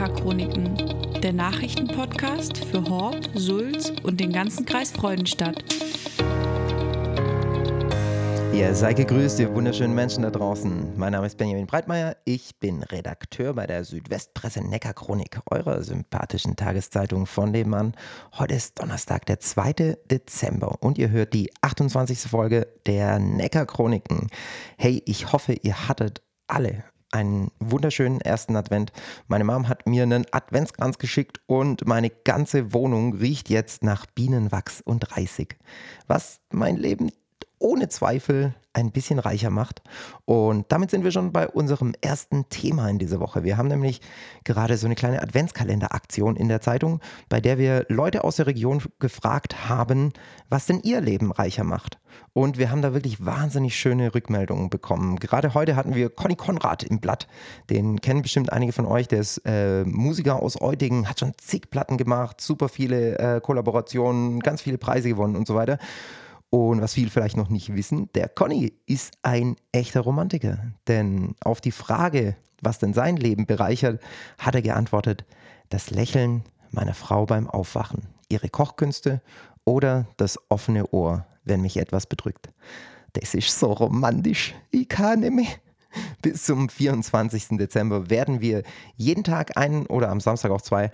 Neckar-Chroniken, der Nachrichtenpodcast für Horb, Sulz und den ganzen Kreis Freudenstadt. Ihr seid gegrüßt, ihr wunderschönen Menschen da draußen. Mein Name ist Benjamin Breitmeier. Ich bin Redakteur bei der Südwestpresse Neckar-Chronik, eurer sympathischen Tageszeitung von dem Mann. Heute ist Donnerstag, der 2. Dezember und ihr hört die 28. Folge der Neckar-Chroniken. Hey, ich hoffe, ihr hattet alle einen wunderschönen ersten Advent. Meine Mom hat mir einen Adventskranz geschickt und meine ganze Wohnung riecht jetzt nach Bienenwachs und Reisig, was mein Leben ohne Zweifel ein bisschen reicher macht. Und damit sind wir schon bei unserem ersten Thema in dieser Woche. Wir haben nämlich gerade so eine kleine Adventskalenderaktion in der Zeitung, bei der wir Leute aus der Region gefragt haben, was denn ihr Leben reicher macht. Und wir haben da wirklich wahnsinnig schöne Rückmeldungen bekommen. Gerade heute hatten wir Conny Konrad im Blatt. Den kennen bestimmt einige von euch. Der ist äh, Musiker aus Eutingen, hat schon zig Platten gemacht, super viele äh, Kollaborationen, ganz viele Preise gewonnen und so weiter. Und was viele vielleicht noch nicht wissen, der Conny ist ein echter Romantiker. Denn auf die Frage, was denn sein Leben bereichert, hat er geantwortet, das Lächeln meiner Frau beim Aufwachen, ihre Kochkünste oder das offene Ohr, wenn mich etwas bedrückt. Das ist so romantisch, ich kann nicht mehr. Bis zum 24. Dezember werden wir jeden Tag einen oder am Samstag auch zwei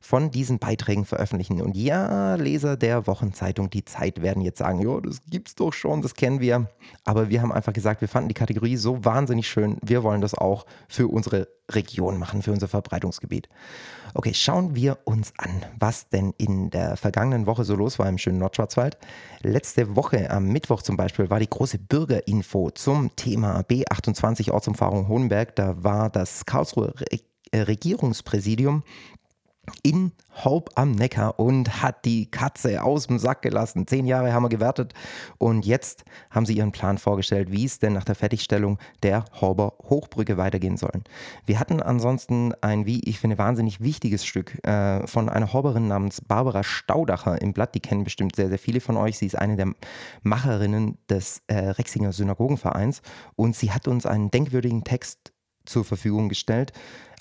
von diesen Beiträgen veröffentlichen. Und ja, Leser der Wochenzeitung Die Zeit werden jetzt sagen, ja, das gibt's doch schon, das kennen wir. Aber wir haben einfach gesagt, wir fanden die Kategorie so wahnsinnig schön, wir wollen das auch für unsere Region machen, für unser Verbreitungsgebiet. Okay, schauen wir uns an, was denn in der vergangenen Woche so los war im schönen Nordschwarzwald. Letzte Woche am Mittwoch zum Beispiel war die große Bürgerinfo zum Thema B28 Ortsumfahrung Hohenberg. Da war das Karlsruher Regierungspräsidium in Haub am Neckar und hat die Katze aus dem Sack gelassen. Zehn Jahre haben wir gewartet und jetzt haben sie ihren Plan vorgestellt, wie es denn nach der Fertigstellung der Hauber Hochbrücke weitergehen soll. Wir hatten ansonsten ein, wie ich finde, wahnsinnig wichtiges Stück äh, von einer Hauberin namens Barbara Staudacher im Blatt. Die kennen bestimmt sehr, sehr viele von euch. Sie ist eine der Macherinnen des äh, Rexinger Synagogenvereins und sie hat uns einen denkwürdigen Text zur Verfügung gestellt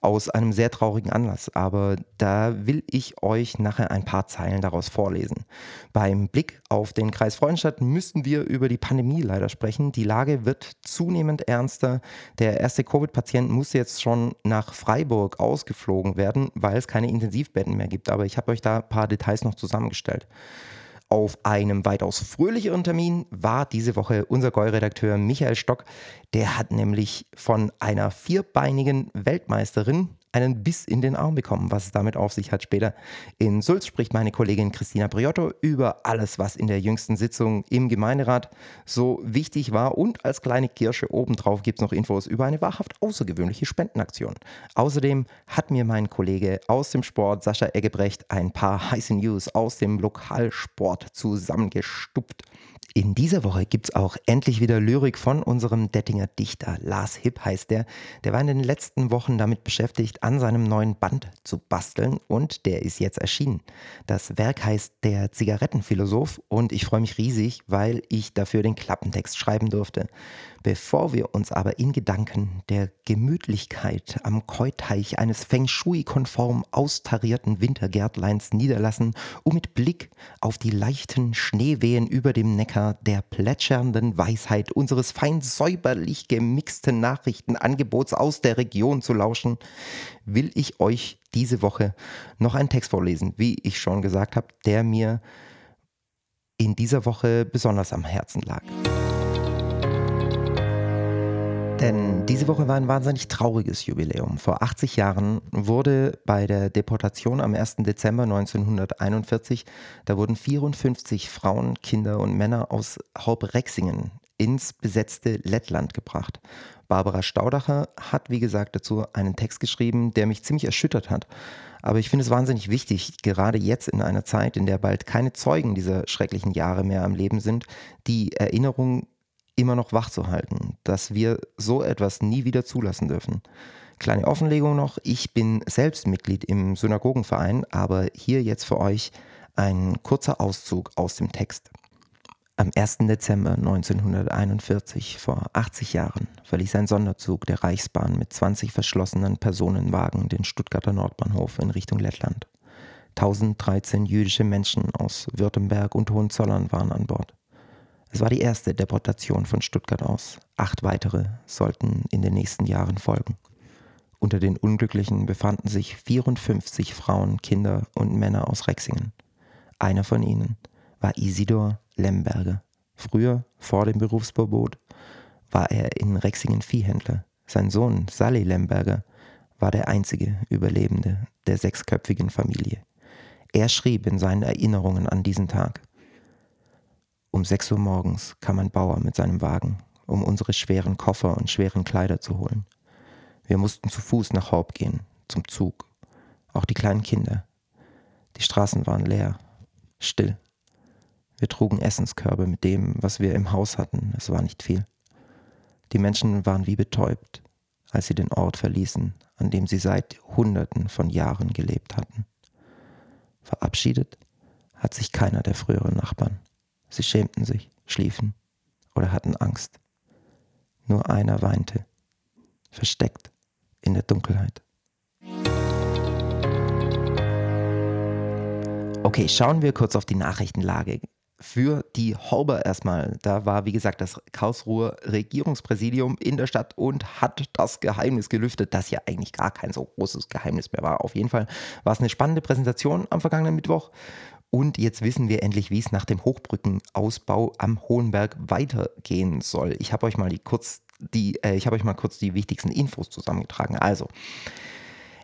aus einem sehr traurigen Anlass. Aber da will ich euch nachher ein paar Zeilen daraus vorlesen. Beim Blick auf den Kreis Freudenstadt müssen wir über die Pandemie leider sprechen. Die Lage wird zunehmend ernster. Der erste Covid-Patient muss jetzt schon nach Freiburg ausgeflogen werden, weil es keine Intensivbetten mehr gibt. Aber ich habe euch da ein paar Details noch zusammengestellt. Auf einem weitaus fröhlicheren Termin war diese Woche unser Goi-Redakteur Michael Stock. Der hat nämlich von einer vierbeinigen Weltmeisterin einen Biss in den Arm bekommen. Was es damit auf sich hat später. In Sulz spricht meine Kollegin Christina Briotto über alles, was in der jüngsten Sitzung im Gemeinderat so wichtig war. Und als kleine Kirsche obendrauf gibt es noch Infos über eine wahrhaft außergewöhnliche Spendenaktion. Außerdem hat mir mein Kollege aus dem Sport, Sascha Eggebrecht, ein paar heiße News aus dem Lokalsport zusammengestuppt. In dieser Woche gibt es auch endlich wieder Lyrik von unserem Dettinger Dichter. Lars Hipp heißt der. Der war in den letzten Wochen damit beschäftigt, an seinem neuen Band zu basteln und der ist jetzt erschienen. Das Werk heißt Der Zigarettenphilosoph und ich freue mich riesig, weil ich dafür den Klappentext schreiben durfte. Bevor wir uns aber in Gedanken der Gemütlichkeit am Keuteich eines Feng Shui-konform austarierten Wintergärtleins niederlassen, um mit Blick auf die leichten Schneewehen über dem Neckar der plätschernden Weisheit unseres fein säuberlich gemixten Nachrichtenangebots aus der Region zu lauschen, will ich euch diese Woche noch einen Text vorlesen, wie ich schon gesagt habe, der mir in dieser Woche besonders am Herzen lag. Denn diese Woche war ein wahnsinnig trauriges Jubiläum. Vor 80 Jahren wurde bei der Deportation am 1. Dezember 1941, da wurden 54 Frauen, Kinder und Männer aus Haupt-Rexingen ins besetzte Lettland gebracht. Barbara Staudacher hat, wie gesagt, dazu einen Text geschrieben, der mich ziemlich erschüttert hat. Aber ich finde es wahnsinnig wichtig, gerade jetzt in einer Zeit, in der bald keine Zeugen dieser schrecklichen Jahre mehr am Leben sind, die Erinnerung immer noch wach zu halten, dass wir so etwas nie wieder zulassen dürfen. Kleine Offenlegung noch, ich bin selbst Mitglied im Synagogenverein, aber hier jetzt für euch ein kurzer Auszug aus dem Text. Am 1. Dezember 1941, vor 80 Jahren, verließ ein Sonderzug der Reichsbahn mit 20 verschlossenen Personenwagen den Stuttgarter Nordbahnhof in Richtung Lettland. 1013 jüdische Menschen aus Württemberg und Hohenzollern waren an Bord. Es war die erste Deportation von Stuttgart aus. Acht weitere sollten in den nächsten Jahren folgen. Unter den Unglücklichen befanden sich 54 Frauen, Kinder und Männer aus Rexingen. Einer von ihnen war Isidor Lemberger. Früher, vor dem Berufsverbot, war er in Rexingen Viehhändler. Sein Sohn Sally Lemberger war der einzige Überlebende der sechsköpfigen Familie. Er schrieb in seinen Erinnerungen an diesen Tag. Um sechs Uhr morgens kam ein Bauer mit seinem Wagen, um unsere schweren Koffer und schweren Kleider zu holen. Wir mussten zu Fuß nach Horb gehen, zum Zug. Auch die kleinen Kinder. Die Straßen waren leer, still. Wir trugen Essenskörbe mit dem, was wir im Haus hatten. Es war nicht viel. Die Menschen waren wie betäubt, als sie den Ort verließen, an dem sie seit Hunderten von Jahren gelebt hatten. Verabschiedet hat sich keiner der früheren Nachbarn. Sie schämten sich, schliefen oder hatten Angst. Nur einer weinte, versteckt in der Dunkelheit. Okay, schauen wir kurz auf die Nachrichtenlage für die Horber erstmal. Da war, wie gesagt, das Karlsruher Regierungspräsidium in der Stadt und hat das Geheimnis gelüftet, das ja eigentlich gar kein so großes Geheimnis mehr war. Auf jeden Fall war es eine spannende Präsentation am vergangenen Mittwoch. Und jetzt wissen wir endlich, wie es nach dem Hochbrückenausbau am Hohenberg weitergehen soll. Ich habe euch mal die kurz die, äh, ich habe euch mal kurz die wichtigsten Infos zusammengetragen. Also,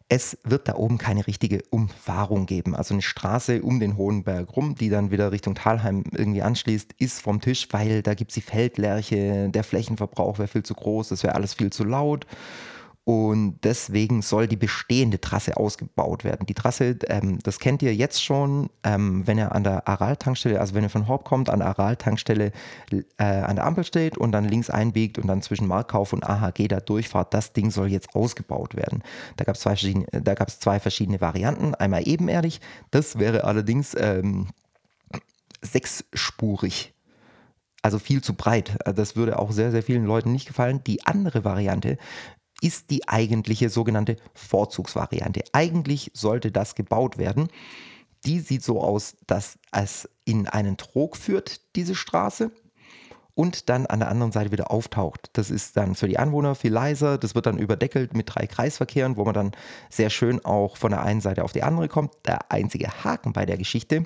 es wird da oben keine richtige Umfahrung geben. Also eine Straße um den Hohenberg rum, die dann wieder Richtung Talheim irgendwie anschließt, ist vom Tisch, weil da gibt es die Feldlerche, der Flächenverbrauch wäre viel zu groß, das wäre alles viel zu laut. Und deswegen soll die bestehende Trasse ausgebaut werden. Die Trasse, ähm, das kennt ihr jetzt schon, ähm, wenn ihr an der Aral-Tankstelle, also wenn ihr von Horb kommt, an der Aral-Tankstelle äh, an der Ampel steht und dann links einbiegt und dann zwischen Markkauf und AHG da durchfahrt, das Ding soll jetzt ausgebaut werden. Da gab es zwei, verschiedene, zwei verschiedene Varianten. Einmal ebenerdig, das wäre allerdings ähm, sechsspurig also viel zu breit. Das würde auch sehr, sehr vielen Leuten nicht gefallen. Die andere Variante ist die eigentliche sogenannte Vorzugsvariante. Eigentlich sollte das gebaut werden. Die sieht so aus, dass es in einen Trog führt, diese Straße, und dann an der anderen Seite wieder auftaucht. Das ist dann für die Anwohner viel leiser. Das wird dann überdeckelt mit drei Kreisverkehren, wo man dann sehr schön auch von der einen Seite auf die andere kommt. Der einzige Haken bei der Geschichte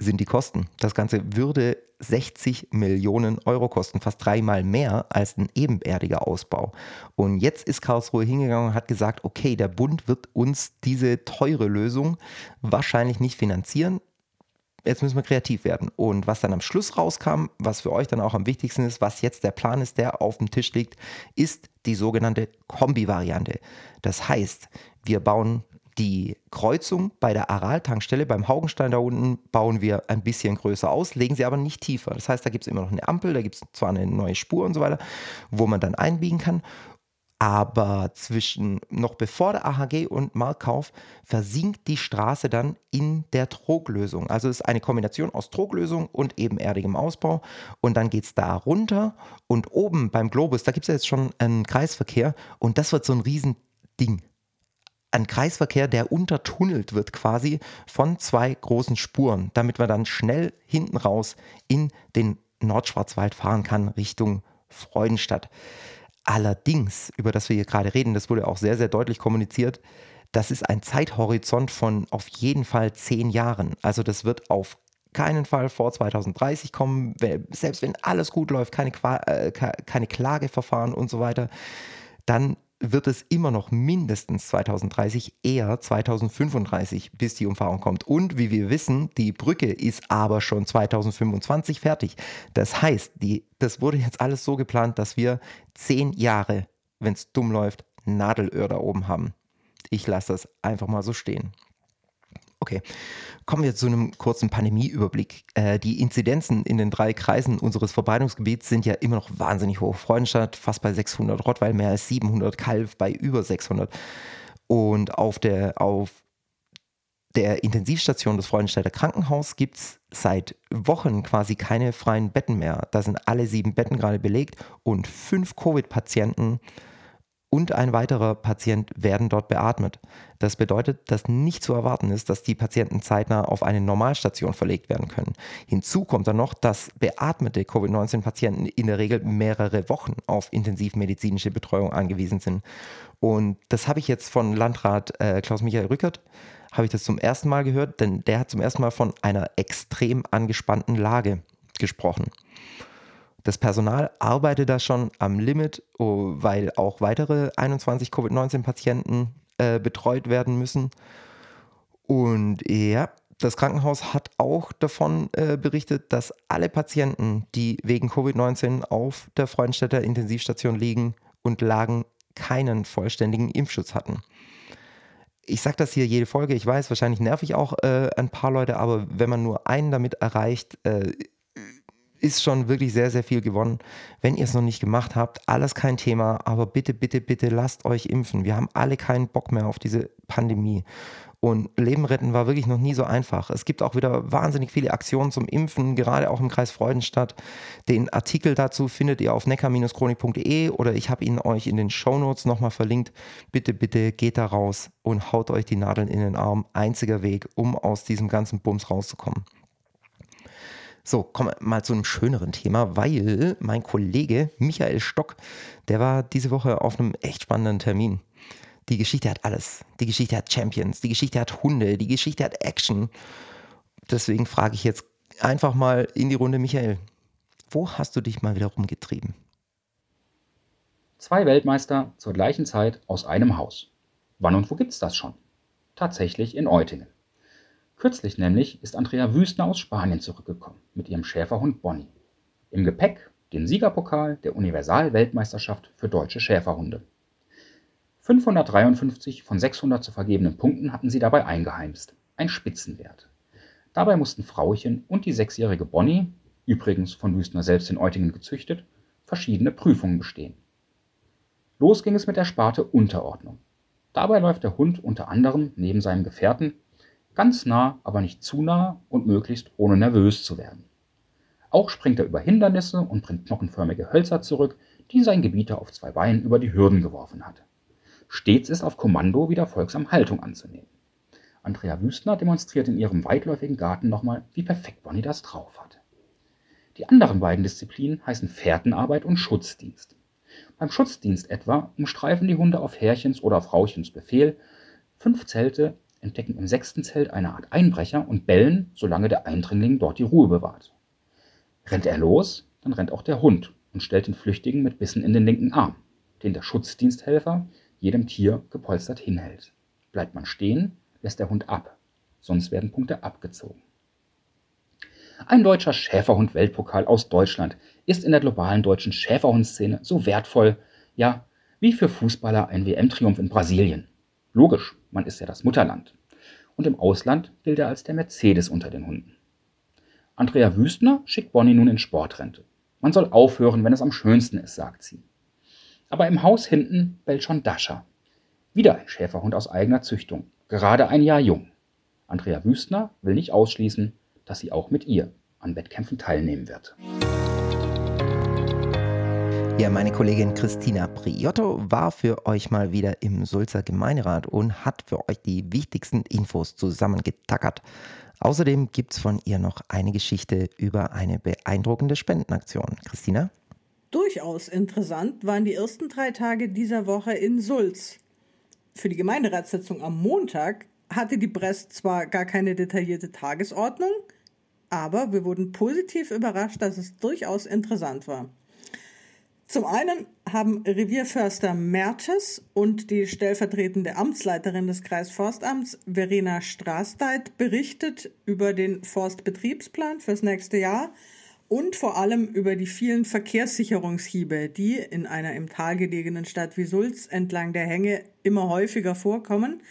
sind die Kosten. Das Ganze würde 60 Millionen Euro kosten, fast dreimal mehr als ein ebenerdiger Ausbau. Und jetzt ist Karlsruhe hingegangen und hat gesagt, okay, der Bund wird uns diese teure Lösung wahrscheinlich nicht finanzieren. Jetzt müssen wir kreativ werden. Und was dann am Schluss rauskam, was für euch dann auch am wichtigsten ist, was jetzt der Plan ist, der auf dem Tisch liegt, ist die sogenannte Kombi-Variante. Das heißt, wir bauen die Kreuzung bei der Aral-Tankstelle beim Haugenstein da unten bauen wir ein bisschen größer aus, legen sie aber nicht tiefer. Das heißt, da gibt es immer noch eine Ampel, da gibt es zwar eine neue Spur und so weiter, wo man dann einbiegen kann. Aber zwischen, noch bevor der AHG und Markkauf, versinkt die Straße dann in der Troglösung. Also es ist eine Kombination aus Troglösung und ebenerdigem Ausbau. Und dann geht es da runter und oben beim Globus, da gibt es ja jetzt schon einen Kreisverkehr und das wird so ein Riesending ein Kreisverkehr, der untertunnelt wird quasi von zwei großen Spuren, damit man dann schnell hinten raus in den Nordschwarzwald fahren kann Richtung Freudenstadt. Allerdings, über das wir hier gerade reden, das wurde auch sehr, sehr deutlich kommuniziert, das ist ein Zeithorizont von auf jeden Fall zehn Jahren. Also das wird auf keinen Fall vor 2030 kommen, selbst wenn alles gut läuft, keine, äh, keine Klageverfahren und so weiter, dann wird es immer noch mindestens 2030, eher 2035, bis die Umfahrung kommt. Und wie wir wissen, die Brücke ist aber schon 2025 fertig. Das heißt, die, das wurde jetzt alles so geplant, dass wir zehn Jahre, wenn es dumm läuft, Nadelöhr da oben haben. Ich lasse das einfach mal so stehen. Okay, kommen wir zu einem kurzen Pandemieüberblick. Äh, die Inzidenzen in den drei Kreisen unseres Verbreitungsgebiets sind ja immer noch wahnsinnig hoch. Freudenstadt fast bei 600, Rottweil mehr als 700, Kalf bei über 600. Und auf der, auf der Intensivstation des Freudenstädter Krankenhaus gibt es seit Wochen quasi keine freien Betten mehr. Da sind alle sieben Betten gerade belegt und fünf Covid-Patienten und ein weiterer Patient werden dort beatmet. Das bedeutet, dass nicht zu erwarten ist, dass die Patienten zeitnah auf eine Normalstation verlegt werden können. Hinzu kommt dann noch, dass beatmete Covid-19-Patienten in der Regel mehrere Wochen auf intensivmedizinische Betreuung angewiesen sind. Und das habe ich jetzt von Landrat äh, Klaus-Michael Rückert, habe ich das zum ersten Mal gehört, denn der hat zum ersten Mal von einer extrem angespannten Lage gesprochen. Das Personal arbeitet da schon am Limit, oh, weil auch weitere 21 Covid-19-Patienten äh, betreut werden müssen. Und ja, das Krankenhaus hat auch davon äh, berichtet, dass alle Patienten, die wegen Covid-19 auf der Freudenstädter Intensivstation liegen und lagen, keinen vollständigen Impfschutz hatten. Ich sage das hier jede Folge, ich weiß, wahrscheinlich nerv ich auch äh, ein paar Leute, aber wenn man nur einen damit erreicht, äh, ist schon wirklich sehr, sehr viel gewonnen. Wenn ihr es noch nicht gemacht habt, alles kein Thema, aber bitte, bitte, bitte lasst euch impfen. Wir haben alle keinen Bock mehr auf diese Pandemie. Und Leben retten war wirklich noch nie so einfach. Es gibt auch wieder wahnsinnig viele Aktionen zum Impfen, gerade auch im Kreis Freudenstadt. Den Artikel dazu findet ihr auf neckar-chronik.de oder ich habe ihn euch in den Shownotes nochmal verlinkt. Bitte, bitte geht da raus und haut euch die Nadeln in den Arm. Einziger Weg, um aus diesem ganzen Bums rauszukommen. So, kommen wir mal zu einem schöneren Thema, weil mein Kollege Michael Stock, der war diese Woche auf einem echt spannenden Termin. Die Geschichte hat alles. Die Geschichte hat Champions, die Geschichte hat Hunde, die Geschichte hat Action. Deswegen frage ich jetzt einfach mal in die Runde, Michael, wo hast du dich mal wieder rumgetrieben? Zwei Weltmeister zur gleichen Zeit aus einem Haus. Wann und wo gibt's das schon? Tatsächlich in Eutingen. Kürzlich nämlich ist Andrea Wüstner aus Spanien zurückgekommen mit ihrem Schäferhund Bonnie. Im Gepäck den Siegerpokal der Universal-Weltmeisterschaft für deutsche Schäferhunde. 553 von 600 zu vergebenen Punkten hatten sie dabei eingeheimst. Ein Spitzenwert. Dabei mussten Frauchen und die sechsjährige Bonnie, übrigens von Wüstner selbst in Eutingen gezüchtet, verschiedene Prüfungen bestehen. Los ging es mit der Sparte Unterordnung. Dabei läuft der Hund unter anderem neben seinem Gefährten Ganz nah, aber nicht zu nah und möglichst ohne nervös zu werden. Auch springt er über Hindernisse und bringt knochenförmige Hölzer zurück, die sein Gebieter auf zwei Beinen über die Hürden geworfen hat. Stets ist auf Kommando wieder folgsam Haltung anzunehmen. Andrea Wüstner demonstriert in ihrem weitläufigen Garten nochmal, wie perfekt Bonnie das drauf hat. Die anderen beiden Disziplinen heißen Fährtenarbeit und Schutzdienst. Beim Schutzdienst etwa umstreifen die Hunde auf Herrchens oder Frauchens Befehl fünf Zelte entdecken im sechsten Zelt eine Art Einbrecher und bellen, solange der Eindringling dort die Ruhe bewahrt. Rennt er los, dann rennt auch der Hund und stellt den Flüchtigen mit Bissen in den linken Arm, den der Schutzdiensthelfer jedem Tier gepolstert hinhält. Bleibt man stehen, lässt der Hund ab, sonst werden Punkte abgezogen. Ein deutscher Schäferhund-Weltpokal aus Deutschland ist in der globalen deutschen Schäferhundszene so wertvoll, ja, wie für Fußballer ein WM-Triumph in Brasilien. Logisch, man ist ja das Mutterland. Und im Ausland gilt er als der Mercedes unter den Hunden. Andrea Wüstner schickt Bonnie nun in Sportrente. Man soll aufhören, wenn es am schönsten ist, sagt sie. Aber im Haus hinten bellt schon Dasha. Wieder ein Schäferhund aus eigener Züchtung, gerade ein Jahr jung. Andrea Wüstner will nicht ausschließen, dass sie auch mit ihr an Wettkämpfen teilnehmen wird. Ja, meine Kollegin Christina Priotto war für euch mal wieder im Sulzer Gemeinderat und hat für euch die wichtigsten Infos zusammengetackert. Außerdem gibt es von ihr noch eine Geschichte über eine beeindruckende Spendenaktion. Christina? Durchaus interessant waren die ersten drei Tage dieser Woche in Sulz. Für die Gemeinderatssitzung am Montag hatte die Presse zwar gar keine detaillierte Tagesordnung, aber wir wurden positiv überrascht, dass es durchaus interessant war. Zum einen haben Revierförster Mertes und die stellvertretende Amtsleiterin des Kreisforstamts Verena Straßdeit berichtet über den Forstbetriebsplan fürs nächste Jahr und vor allem über die vielen Verkehrssicherungshiebe, die in einer im Tal gelegenen Stadt wie Sulz entlang der Hänge immer häufiger vorkommen,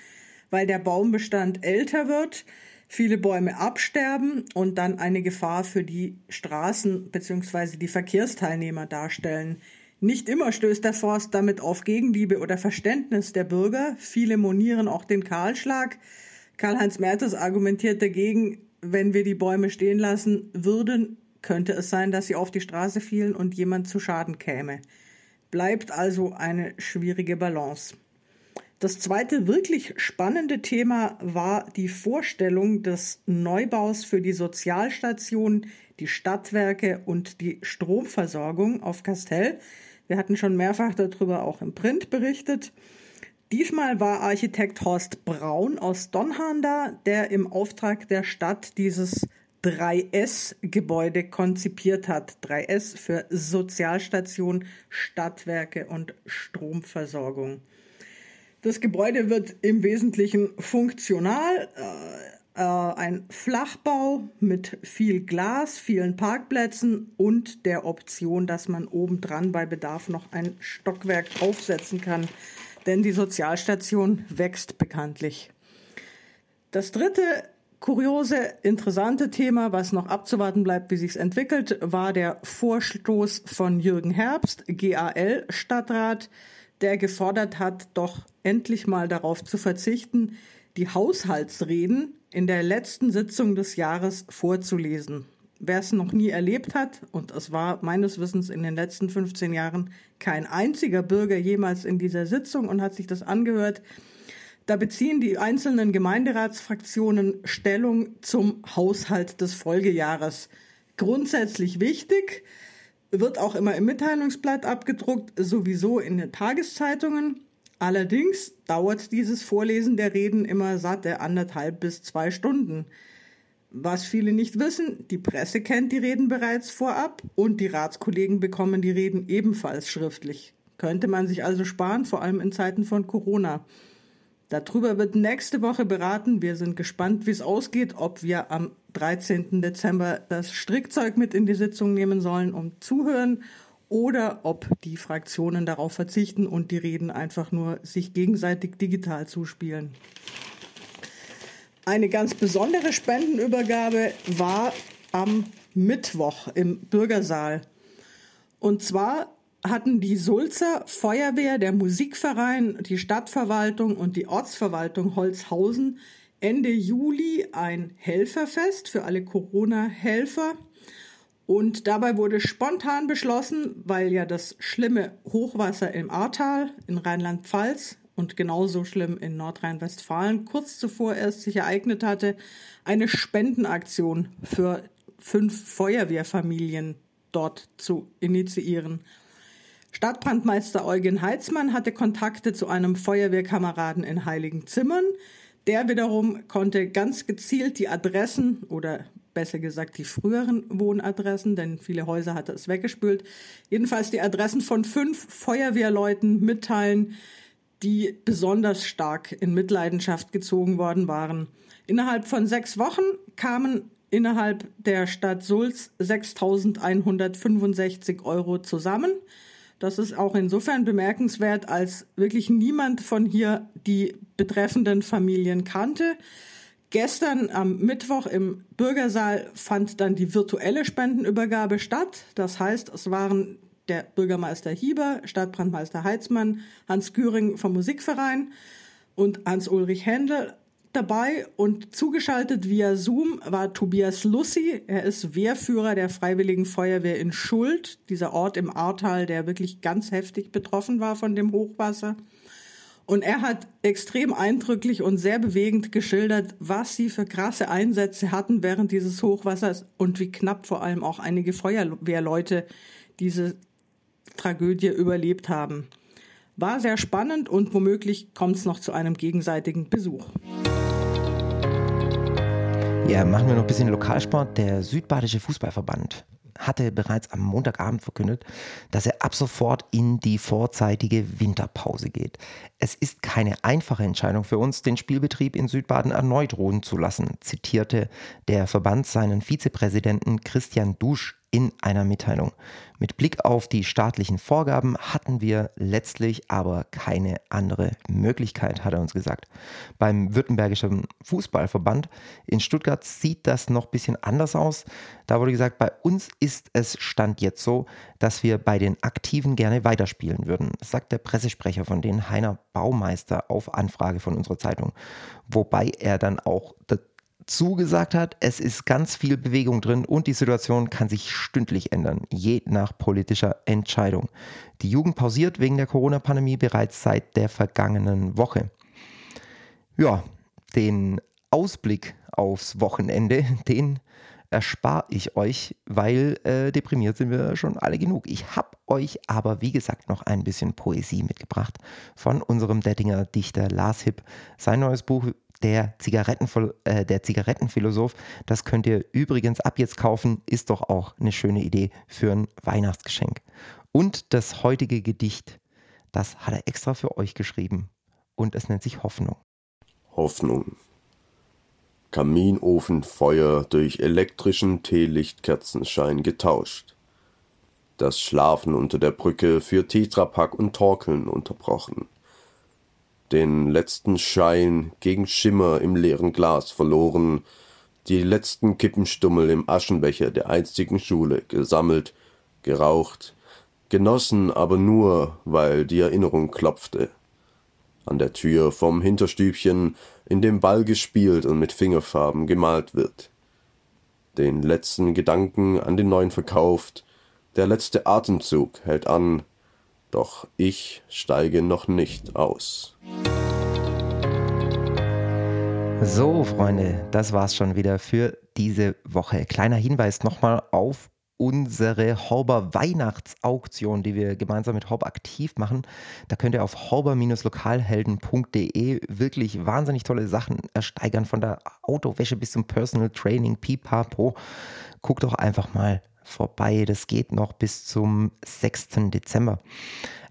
weil der Baumbestand älter wird, viele Bäume absterben und dann eine Gefahr für die Straßen bzw. die Verkehrsteilnehmer darstellen. Nicht immer stößt der Forst damit auf Gegenliebe oder Verständnis der Bürger. Viele monieren auch den Kahlschlag. Karl-Heinz Mertes argumentiert dagegen, wenn wir die Bäume stehen lassen würden, könnte es sein, dass sie auf die Straße fielen und jemand zu Schaden käme. Bleibt also eine schwierige Balance. Das zweite wirklich spannende Thema war die Vorstellung des Neubaus für die Sozialstation, die Stadtwerke und die Stromversorgung auf Kastell. Wir hatten schon mehrfach darüber auch im Print berichtet. Diesmal war Architekt Horst Braun aus Donhahn da, der im Auftrag der Stadt dieses 3S-Gebäude konzipiert hat. 3S für Sozialstation, Stadtwerke und Stromversorgung. Das Gebäude wird im Wesentlichen funktional. Äh, äh, ein Flachbau mit viel Glas, vielen Parkplätzen und der Option, dass man obendran bei Bedarf noch ein Stockwerk aufsetzen kann. Denn die Sozialstation wächst bekanntlich. Das dritte kuriose, interessante Thema, was noch abzuwarten bleibt, wie sich entwickelt, war der Vorstoß von Jürgen Herbst, GAL-Stadtrat, der gefordert hat, doch endlich mal darauf zu verzichten, die Haushaltsreden in der letzten Sitzung des Jahres vorzulesen. Wer es noch nie erlebt hat, und es war meines Wissens in den letzten 15 Jahren kein einziger Bürger jemals in dieser Sitzung und hat sich das angehört, da beziehen die einzelnen Gemeinderatsfraktionen Stellung zum Haushalt des Folgejahres. Grundsätzlich wichtig, wird auch immer im Mitteilungsblatt abgedruckt, sowieso in den Tageszeitungen. Allerdings dauert dieses Vorlesen der Reden immer satte anderthalb bis zwei Stunden. Was viele nicht wissen, die Presse kennt die Reden bereits vorab und die Ratskollegen bekommen die Reden ebenfalls schriftlich. Könnte man sich also sparen, vor allem in Zeiten von Corona. Darüber wird nächste Woche beraten. Wir sind gespannt, wie es ausgeht, ob wir am 13. Dezember das Strickzeug mit in die Sitzung nehmen sollen, um zuhören, oder ob die Fraktionen darauf verzichten und die Reden einfach nur sich gegenseitig digital zuspielen. Eine ganz besondere Spendenübergabe war am Mittwoch im Bürgersaal. Und zwar hatten die Sulzer Feuerwehr, der Musikverein, die Stadtverwaltung und die Ortsverwaltung Holzhausen Ende Juli ein Helferfest für alle Corona-Helfer. Und dabei wurde spontan beschlossen, weil ja das schlimme Hochwasser im Ahrtal in Rheinland-Pfalz und genauso schlimm in Nordrhein-Westfalen kurz zuvor erst sich ereignet hatte, eine Spendenaktion für fünf Feuerwehrfamilien dort zu initiieren. Stadtbrandmeister Eugen Heitzmann hatte Kontakte zu einem Feuerwehrkameraden in Heiligen Zimmern. Der wiederum konnte ganz gezielt die Adressen oder besser gesagt die früheren Wohnadressen, denn viele Häuser hatte es weggespült, jedenfalls die Adressen von fünf Feuerwehrleuten mitteilen, die besonders stark in Mitleidenschaft gezogen worden waren. Innerhalb von sechs Wochen kamen innerhalb der Stadt Sulz 6.165 Euro zusammen. Das ist auch insofern bemerkenswert, als wirklich niemand von hier die betreffenden Familien kannte. Gestern am Mittwoch im Bürgersaal fand dann die virtuelle Spendenübergabe statt. Das heißt, es waren der Bürgermeister Hieber, Stadtbrandmeister Heitzmann, Hans Güring vom Musikverein und Hans-Ulrich Händel dabei und zugeschaltet via Zoom war Tobias Lussi. Er ist Wehrführer der Freiwilligen Feuerwehr in Schuld, dieser Ort im Ahrtal, der wirklich ganz heftig betroffen war von dem Hochwasser. Und er hat extrem eindrücklich und sehr bewegend geschildert, was sie für krasse Einsätze hatten während dieses Hochwassers und wie knapp vor allem auch einige Feuerwehrleute diese Tragödie überlebt haben. War sehr spannend und womöglich kommt es noch zu einem gegenseitigen Besuch. Ja, machen wir noch ein bisschen Lokalsport. Der Südbadische Fußballverband hatte bereits am Montagabend verkündet, dass er ab sofort in die vorzeitige Winterpause geht. Es ist keine einfache Entscheidung für uns, den Spielbetrieb in Südbaden erneut ruhen zu lassen, zitierte der Verband seinen Vizepräsidenten Christian Dusch in einer Mitteilung. Mit Blick auf die staatlichen Vorgaben hatten wir letztlich aber keine andere Möglichkeit, hat er uns gesagt. Beim Württembergischen Fußballverband in Stuttgart sieht das noch ein bisschen anders aus. Da wurde gesagt, bei uns ist es Stand jetzt so, dass wir bei den Aktiven gerne weiterspielen würden, sagt der Pressesprecher von denen, Heiner Baumeister, auf Anfrage von unserer Zeitung. Wobei er dann auch zugesagt hat, es ist ganz viel Bewegung drin und die Situation kann sich stündlich ändern, je nach politischer Entscheidung. Die Jugend pausiert wegen der Corona-Pandemie bereits seit der vergangenen Woche. Ja, den Ausblick aufs Wochenende, den erspare ich euch, weil äh, deprimiert sind wir schon alle genug. Ich habe euch aber, wie gesagt, noch ein bisschen Poesie mitgebracht von unserem Dettinger Dichter Lars Hipp. Sein neues Buch der, Zigaretten, äh, der Zigarettenphilosoph. Das könnt ihr übrigens ab jetzt kaufen, ist doch auch eine schöne Idee für ein Weihnachtsgeschenk. Und das heutige Gedicht, das hat er extra für euch geschrieben und es nennt sich Hoffnung. Hoffnung. Kaminofenfeuer durch elektrischen Teelichtkerzenschein getauscht. Das Schlafen unter der Brücke für Tetrapack und Torkeln unterbrochen den letzten Schein gegen Schimmer im leeren Glas verloren, die letzten Kippenstummel im Aschenbecher der einstigen Schule gesammelt, geraucht, genossen aber nur, weil die Erinnerung klopfte. An der Tür vom Hinterstübchen, in dem Ball gespielt und mit Fingerfarben gemalt wird. Den letzten Gedanken an den neuen verkauft, der letzte Atemzug hält an, doch ich steige noch nicht aus. So, Freunde, das war's schon wieder für diese Woche. Kleiner Hinweis nochmal auf unsere Horber Weihnachtsauktion, die wir gemeinsam mit Horb aktiv machen. Da könnt ihr auf horber-lokalhelden.de wirklich wahnsinnig tolle Sachen ersteigern, von der Autowäsche bis zum Personal Training, pipapo. Guckt doch einfach mal vorbei. Das geht noch bis zum 6. Dezember.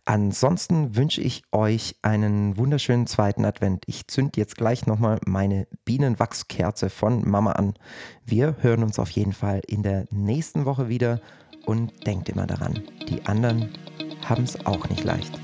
Ansonsten wünsche ich euch einen wunderschönen zweiten Advent. Ich zünd jetzt gleich nochmal meine Bienenwachskerze von Mama an. Wir hören uns auf jeden Fall in der nächsten Woche wieder und denkt immer daran, die anderen haben es auch nicht leicht.